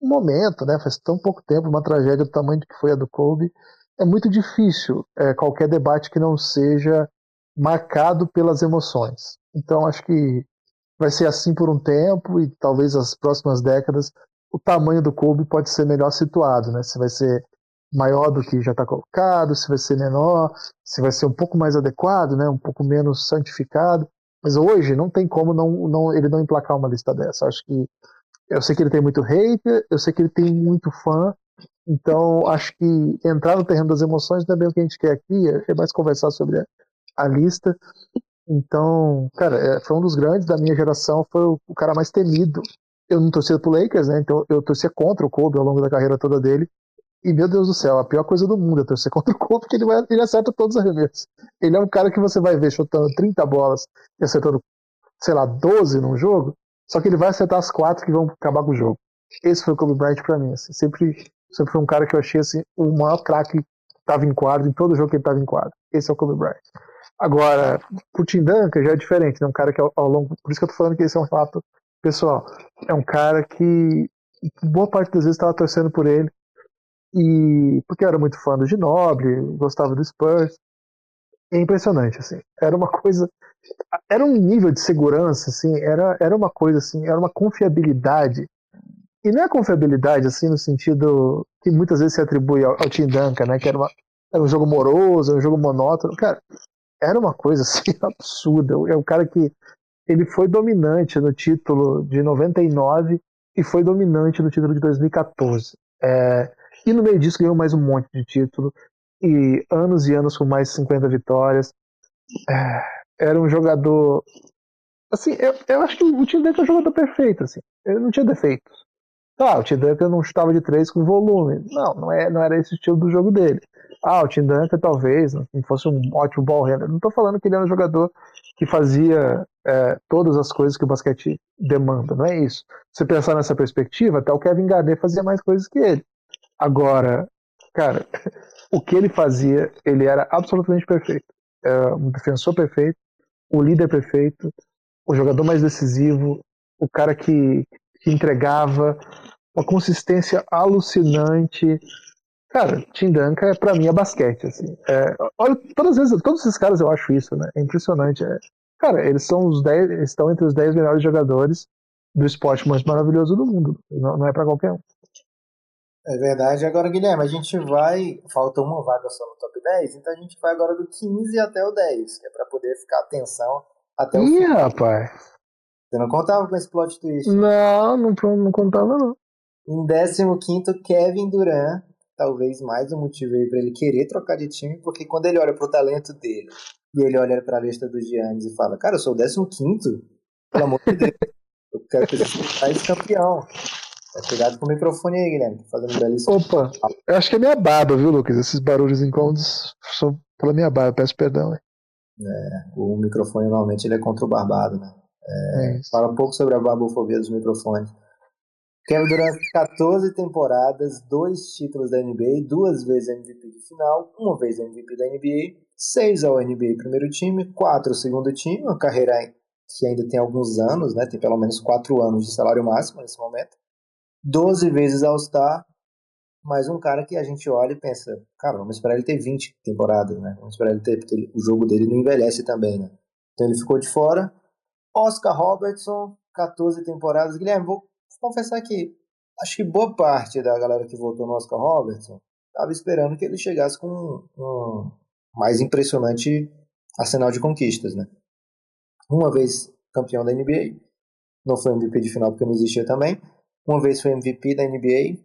um momento, né? Faz tão pouco tempo, uma tragédia do tamanho que foi a do Kobe, é muito difícil é, qualquer debate que não seja marcado pelas emoções. Então acho que vai ser assim por um tempo e talvez as próximas décadas o tamanho do Kobe pode ser melhor situado, né? Se vai ser maior do que já está colocado, se vai ser menor, se vai ser um pouco mais adequado, né? Um pouco menos santificado. Mas hoje não tem como não, não ele não emplacar uma lista dessa. Acho que eu sei que ele tem muito hater, eu sei que ele tem muito fã, então acho que entrar no terreno das emoções não é bem o que a gente quer aqui, é mais conversar sobre a, lista. Então, cara, é, foi um dos grandes da minha geração, foi o cara mais temido. Eu não torcia pro Lakers, né? Então eu torcia contra o Kobe ao longo da carreira toda dele. E meu Deus do céu, a pior coisa do mundo é torcer contra o Kobe, porque ele, vai, ele acerta todos os arremessos. Ele é um cara que você vai ver chutando 30 bolas e acertando, sei lá, 12 num jogo. Só que ele vai acertar as quatro que vão acabar com o jogo. Esse foi o Kobe Bryant pra mim. Assim. Sempre, sempre foi um cara que eu achei assim, o maior craque que estava em quadro, em todo jogo que ele estava em quadro. Esse é o Kobe Bryant. Agora, o Tim Duncan já é diferente, né? Um cara que ao, ao, longo. Por isso que eu tô falando que esse é um relato pessoal. É um cara que boa parte das vezes estava torcendo por ele. E porque eu era muito fã do Ginoble, gostava do Spurs. É impressionante, assim. Era uma coisa era um nível de segurança, assim, era, era uma coisa assim, era uma confiabilidade. E não é confiabilidade, assim, no sentido que muitas vezes se atribui ao, ao Tim Duncan, né? Que era, uma, era um jogo moroso, um jogo monótono. Cara, era uma coisa assim absurda. É um cara que ele foi dominante no título de 99 e foi dominante no título de 2014. É, e no meio disso ganhou mais um monte de título e anos e anos com mais 50 vitórias. É, era um jogador. Assim, eu, eu acho que o Tim Duncan é um jogador perfeito, assim. Ele não tinha defeitos. Ah, o Tim Duncan não chutava de três com volume. Não, não, é, não era esse estilo do jogo dele. Ah, o Tim Duncan talvez não fosse um ótimo ball handler. Não estou falando que ele era um jogador que fazia é, todas as coisas que o basquete demanda, não é isso. Se você pensar nessa perspectiva, até o Kevin Garnett fazia mais coisas que ele. Agora, cara, o que ele fazia, ele era absolutamente perfeito. Era um defensor perfeito, o líder perfeito, o jogador mais decisivo, o cara que, que entregava, uma consistência alucinante. Cara, Tim Duncan, para mim, é basquete. Assim. É, olha, todas as vezes, todos esses caras eu acho isso, né? É impressionante. É, cara, eles são os 10, estão entre os 10 melhores jogadores do esporte mais maravilhoso do mundo. Não, não é para qualquer um. É verdade. Agora, Guilherme, a gente vai. Falta uma vaga só no top 10, então a gente vai agora do 15 até o 10, que é pra poder ficar atenção até o Ih, fim. rapaz. Você não contava com esse plot twist. Não, não, não contava, não. Em 15, Kevin Durant. Talvez mais um motivo aí pra ele querer trocar de time, porque quando ele olha pro talento dele e ele olha pra lista dos Giannis e fala: Cara, eu sou o 15, pelo amor de Deus, eu quero que esse país campeão. Tá cuidado com o microfone aí, Guilherme. Tô fazendo belíssimo. Opa, eu acho que é minha barba, viu, Lucas? Esses barulhos incômodos são pela minha barba, peço perdão. hein? O microfone normalmente ele é contra o barbado, né? É isso. Fala um pouco sobre a barbofobia dos microfones. Kevin Durant, 14 temporadas, dois títulos da NBA, duas vezes MVP de final, uma vez MVP da NBA, seis ao NBA primeiro time, quatro segundo time, uma carreira que ainda tem alguns anos, né? Tem pelo menos quatro anos de salário máximo nesse momento. 12 vezes All-Star, mais um cara que a gente olha e pensa, cara, vamos esperar ele ter 20 temporadas, né? Vamos esperar ele ter, porque o jogo dele não envelhece também, né? Então ele ficou de fora. Oscar Robertson, 14 temporadas. Guilherme, vou confessar que acho que boa parte da galera que votou no Oscar Robertson estava esperando que ele chegasse com um, mais impressionante arsenal de conquistas, né? Uma vez campeão da NBA, não foi MVP de final porque não existia também. Uma vez foi MVP da NBA,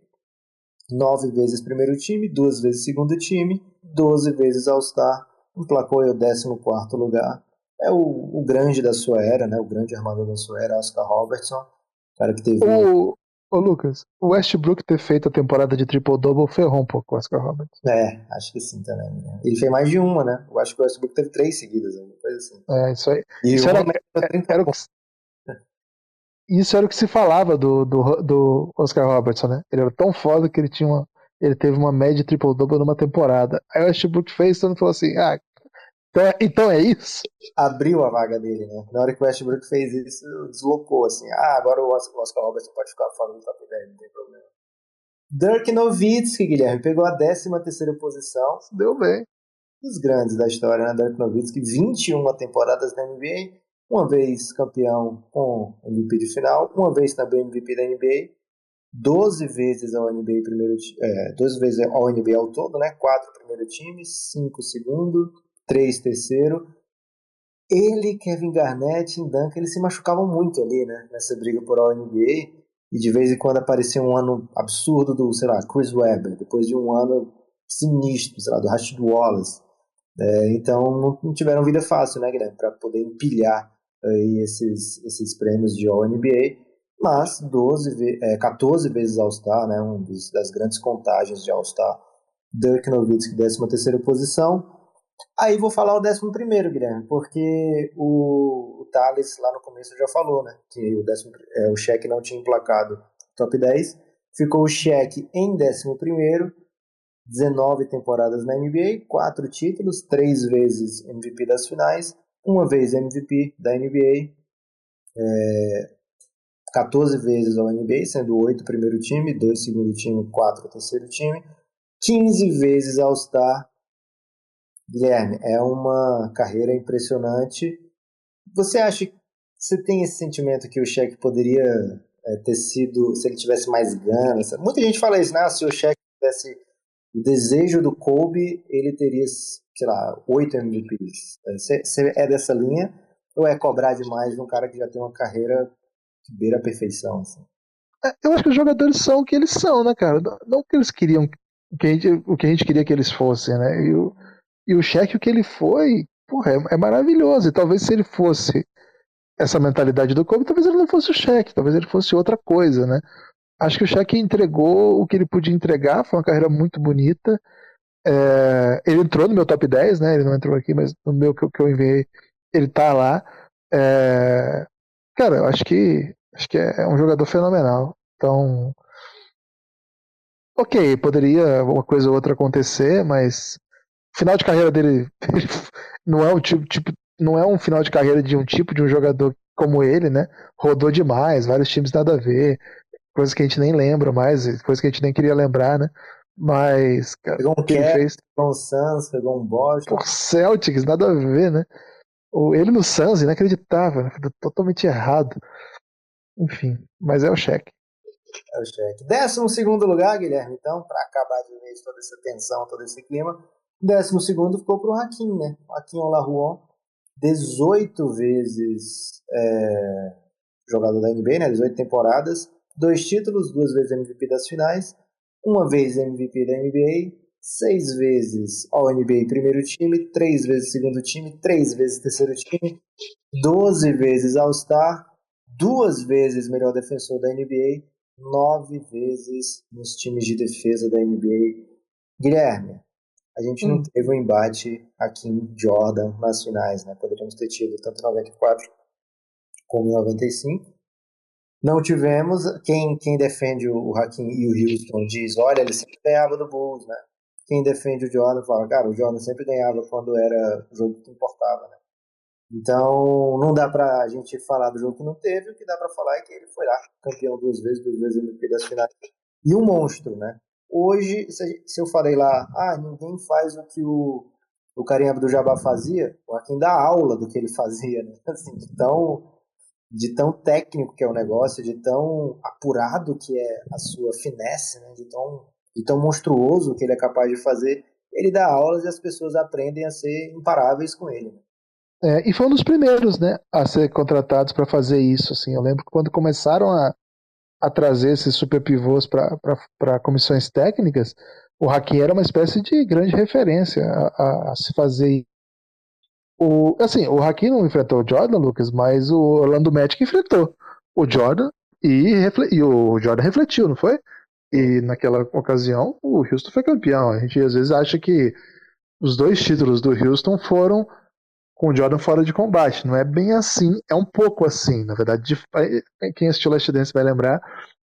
nove vezes primeiro time, duas vezes segundo time, 12 vezes All-Star, emplacou o 14 lugar. É o, o grande da sua era, né? O grande armador da sua era, Oscar Robertson. Cara que teve. O, ô, Lucas, o Westbrook ter feito a temporada de triple-double ferrou um pouco o Oscar Roberts. É, acho que sim também. né? Ele fez mais de uma, né? Eu acho que o Westbrook teve três seguidas, alguma coisa assim. É, isso aí. E Isso era- meteu 30 Era o que, isso era o que se falava do, do, do Oscar Robertson, né? Ele era tão foda que ele tinha uma. Ele teve uma média triple-double numa temporada. Aí o Westbrook fez, todo mundo falou assim: ah, então é, então é isso? abriu a vaga dele, né? Na hora que o Westbrook fez isso, deslocou assim. Ah, agora o Oscar, Robertson pode ficar fora do top 10, não tem problema. Dirk Nowitzki, Guilherme, pegou a 13 terceira posição. Deu bem. dos grandes da história, né? Dirk Nowitzki, 21 temporadas na NBA, uma vez campeão com MVP de final, uma vez também MVP da NBA, 12 vezes ao NBA primeiro é, 12 vezes ao NBA ao todo, né? 4 primeiro time, 5 segundo, 3 terceiro. Ele, Kevin Garnett e Duncan, eles se machucavam muito ali, né? Nessa briga por All NBA. E de vez em quando aparecia um ano absurdo do, sei lá, Chris Webber, depois de um ano sinistro, sei lá, do Rashid Wallace. É, então não, tiveram vida fácil, né, Guilherme, para poder empilhar aí esses, esses prêmios de All NBA, mas 12, ve- é, 14 vezes All-Star, né, um dos, das grandes contagens de All-Star, Dirk Nowitzki, 13ª posição. Aí vou falar o 11º, Guilherme, porque o, o Thales lá no começo já falou, né, que o, décimo, é, o cheque não tinha emplacado top 10, ficou o cheque em 11º, 19 temporadas na NBA, 4 títulos, 3 vezes MVP das finais, uma vez MVP da NBA, é, 14 vezes ao NBA, sendo 8 primeiro time, 2 segundo time, 4 terceiro time, 15 vezes All-Star. Guilherme, é uma carreira impressionante. Você acha que você tem esse sentimento que o Shaq poderia é, ter sido, se ele tivesse mais ganas? Muita gente fala isso, né? Se o Shaq tivesse o desejo do Kobe, ele teria, sei lá, oito MVPs. Você você é dessa linha ou é cobrar demais de um cara que já tem uma carreira que beira a perfeição? Assim? É, Eu acho que os jogadores são o que eles são, né, cara? Não- Não o que eles queriam, o que a gente, o que a gente queria que eles fossem, né? E o, e o Shaq, o que ele foi, porra, é, é maravilhoso. E talvez se ele fosse essa mentalidade do Kobe, talvez ele não fosse o Shaq, talvez ele fosse outra coisa, né? Acho que o Shaq entregou o que ele podia entregar, foi uma carreira muito bonita. É, ele entrou no meu top 10, né? Ele não entrou aqui, mas no meu que, eu- que eu enviei, ele tá lá. É, cara, eu acho que acho que é um jogador fenomenal. Então, ok, poderia uma coisa ou outra acontecer, mas final de carreira dele ele não é um tipo, tipo não é um final de carreira de um tipo de um jogador como ele, né? Rodou demais, vários times nada a ver, coisas que a gente nem lembra mais, coisas que a gente nem queria lembrar, né? Mas, cara, Pegou um Cavs, fez pegou um Suns, pegou um Boston. por Celtics, nada a ver, né? Ele no Suns, inacreditável, né? Totalmente errado. Enfim, mas é o cheque. É o cheque. Décimo segundo lugar, Guilherme, então, para acabar de vez toda essa tensão, todo esse clima. Décimo segundo ficou para o Hakim, né? Hakim Olajuwon, 18 vezes é, jogador da NBA, né? 18 temporadas, dois títulos, duas vezes MVP das finais, uma vez MVP da NBA, seis vezes All-NBA primeiro time, três vezes segundo time, três vezes terceiro time, 12 vezes All-Star, duas vezes melhor defensor da NBA, nove vezes nos times de defesa da NBA. Guilherme, a gente não hum. teve um embate aqui em Jordan nas finais, né? Poderíamos ter tido tanto em 94 como em 95. Não tivemos. Quem, quem defende o Hakim e o Houston diz: olha, ele sempre ganhava do Bulls, né? Quem defende o Jordan fala: cara, o Jordan sempre ganhava quando era o jogo que importava, né? Então, não dá pra gente falar do jogo que não teve, o que dá pra falar é que ele foi lá, campeão duas vezes, duas vezes MVP das finais. E um monstro, né? Hoje, se eu falei lá, ah, ninguém faz o que o, o Karim do Jabá fazia, o Hakim dá aula do que ele fazia, né? Assim, de tão, de tão técnico que é o negócio, de tão apurado que é a sua finesse, né? De tão, de tão monstruoso que ele é capaz de fazer. Ele dá aulas e as pessoas aprendem a ser imparáveis com ele. Né? É, e foi um dos primeiros, né, a ser contratados para fazer isso. Assim, eu lembro que quando começaram a, a trazer esses super pivôs para comissões técnicas, o Hakim era uma espécie de grande referência a, a, a se fazer. O, assim, o Hakim não enfrentou o Jordan, Lucas, mas o Orlando Magic enfrentou o Jordan e, e o Jordan refletiu, não foi? E naquela ocasião o Houston foi campeão. A gente às vezes acha que os dois títulos do Houston foram com o Jordan fora de combate. Não é bem assim, é um pouco assim. Na verdade, quem assistiu Last Dance vai lembrar.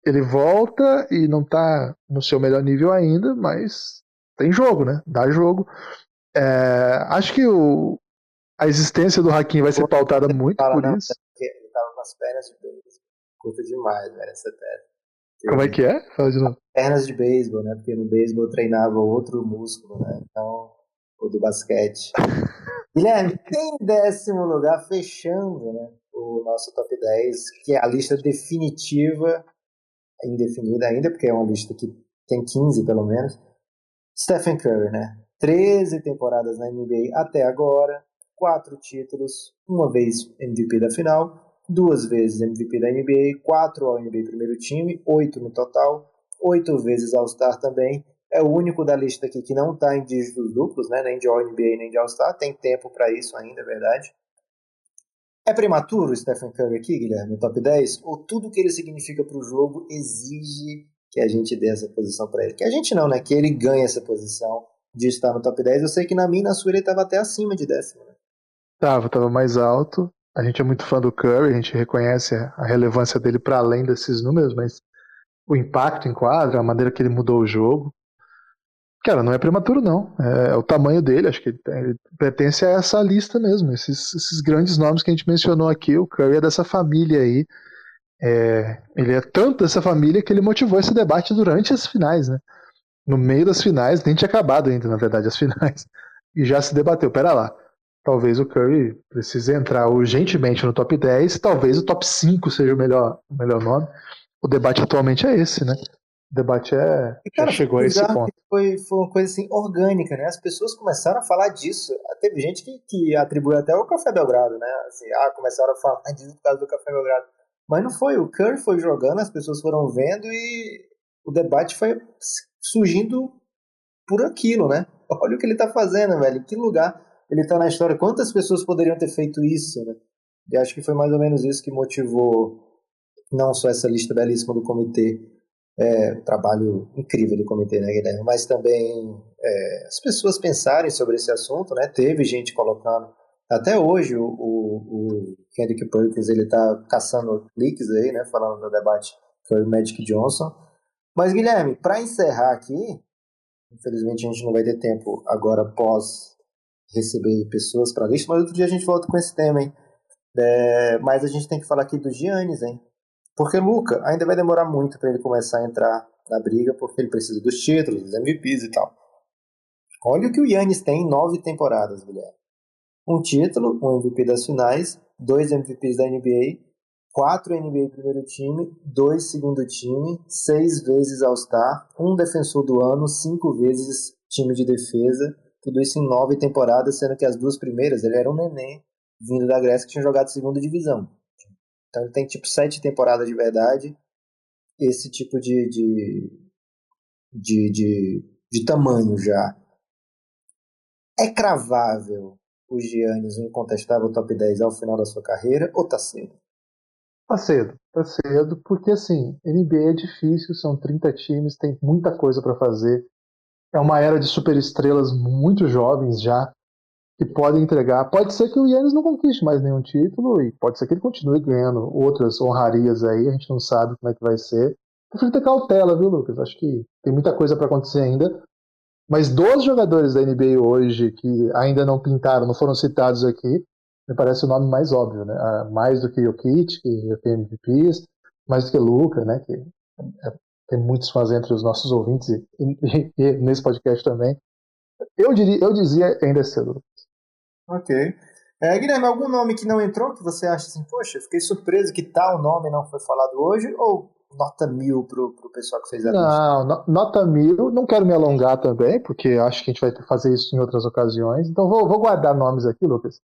Ele volta e não tá no seu melhor nível ainda, mas tem jogo, né? Dá jogo. É, acho que o, a existência do Hakim vai ser pautada muito por não, isso. Ele tava com as pernas de beisebol. Curta demais, velho, essa tese. Como é que é? Fala de novo. Pernas de beisebol, né? Porque no beisebol treinava outro músculo, né? Então, o do basquete. Guilherme, em décimo lugar, fechando né, o nosso top 10, que é a lista definitiva, indefinida ainda, porque é uma lista que tem 15 pelo menos. Stephen Curry, né? 13 temporadas na NBA até agora, quatro títulos, uma vez MVP da final, duas vezes MVP da NBA, quatro ao NBA primeiro time, oito no total, oito vezes All-Star também, é o único da lista aqui que não está em dígitos duplos, né? nem de All-NBA nem de All-Star. Tem tempo para isso ainda, é verdade. É prematuro o Stephen Curry aqui, Guilherme, no top 10? Ou tudo que ele significa para o jogo exige que a gente dê essa posição para ele? Que a gente não, né? Que ele ganhe essa posição de estar no top 10. Eu sei que na minha na sua ele estava até acima de décimo, né? Tava, tava mais alto. A gente é muito fã do Curry, a gente reconhece a relevância dele para além desses números, mas o impacto em quadra, a maneira que ele mudou o jogo, Cara, não é prematuro, não. É, é o tamanho dele, acho que ele, ele, pertence a essa lista mesmo. Esses, esses, grandes nomes que a gente mencionou aqui, o Curry é dessa família aí. É, ele é tanto dessa família que ele motivou esse debate durante as finais, né? No meio das finais, nem tinha acabado ainda, na verdade, as finais. E já se debateu, pera lá. Talvez o Curry precise entrar urgentemente no top 10, talvez o top 5 seja o melhor, o melhor nome. O debate atualmente é esse, né? Debate é, e, cara, já chegou a esse ponto. Foi, foi uma coisa assim orgânica, né? As pessoas começaram a falar disso. Teve gente que, que atribuiu até o Café Belgrado, né? Assim, ah, começaram a falar disso por causa do Café Belgrado. Mas não foi. O Curry foi jogando, as pessoas foram vendo e o debate foi surgindo por aquilo, né? Olha o que ele tá fazendo, velho. Em que lugar ele tá na história? Quantas pessoas poderiam ter feito isso, né? E acho que foi mais ou menos isso que motivou não só essa lista belíssima do comitê, é, um trabalho incrível do comitê, né, Guilherme? Mas também é, as pessoas pensarem sobre esse assunto, né? Teve gente colocando. Até hoje o, o, Kendrick Perkins ele tá caçando cliques aí, né? Falando do debate foi o Magic Johnson. Mas, Guilherme, para encerrar aqui, infelizmente a gente não vai ter tempo agora após receber pessoas para a lista, mas outro dia a gente volta com esse tema, hein? É, mas a gente tem que falar aqui do Giannis, hein? Porque Luca ainda vai demorar muito para ele começar a entrar na briga, porque ele precisa dos títulos, dos MVPs e tal. Olha o que o Yannis tem em nove temporadas, Guilherme. Um título, um MVP das finais, dois MVPs da NBA, quatro NBA primeiro time, dois segundo time, seis vezes All-Star, um defensor do ano, cinco vezes time de defesa, tudo isso em nove temporadas, sendo que as duas primeiras ele era um neném vindo da Grécia que tinha jogado segunda divisão. Então ele tem tipo sete temporadas de verdade, esse tipo de, de, de, de, de tamanho já. É cravável o Giannis um incontestável top 10 ao final da sua carreira ou tá cedo? Tá cedo, tá cedo, porque assim, NBA é difícil, são 30 times, tem muita coisa para fazer. É uma era de superestrelas muito jovens já, que podem entregar. Pode ser que o Yannis não conquiste mais nenhum título, e pode ser que ele continue ganhando outras honrarias aí, a gente não sabe como é que vai ser. Prefiro ter cautela, viu, Lucas? Acho que tem muita coisa para acontecer ainda. Mas 12 jogadores da NBA hoje que ainda não pintaram, não foram citados aqui, me parece o nome mais óbvio, né? Ah, mais do que Jokic, que já tem MVPs, mais do que Luca, né? Que é, tem muitos fãs entre os nossos ouvintes e, e, e, nesse podcast também. Eu, diria, eu dizia ainda é cedo. Ok. É, Guilherme, algum nome que não entrou que você acha assim, poxa, fiquei surpreso que tal nome não foi falado hoje? Ou nota mil pro, pro pessoal que fez a lista? Não, nota mil, não quero me alongar também, porque acho que a gente vai fazer isso em outras ocasiões. Então vou, vou guardar nomes aqui, Lucas,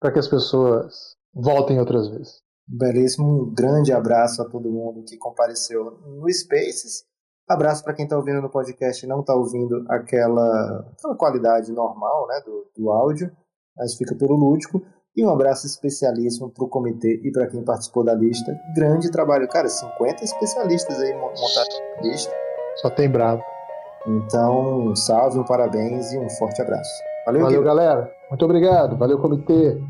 para que as pessoas voltem outras vezes. Belíssimo, um grande abraço a todo mundo que compareceu no Spaces. Abraço para quem está ouvindo no podcast e não está ouvindo aquela, aquela qualidade normal né, do, do áudio, mas fica pelo lúdico. E um abraço especialíssimo para o comitê e para quem participou da lista. Grande trabalho, cara, 50 especialistas aí montaram a lista. Só tem bravo. Então, salve, um parabéns e um forte abraço. Valeu, Valeu galera. Muito obrigado. Valeu, comitê.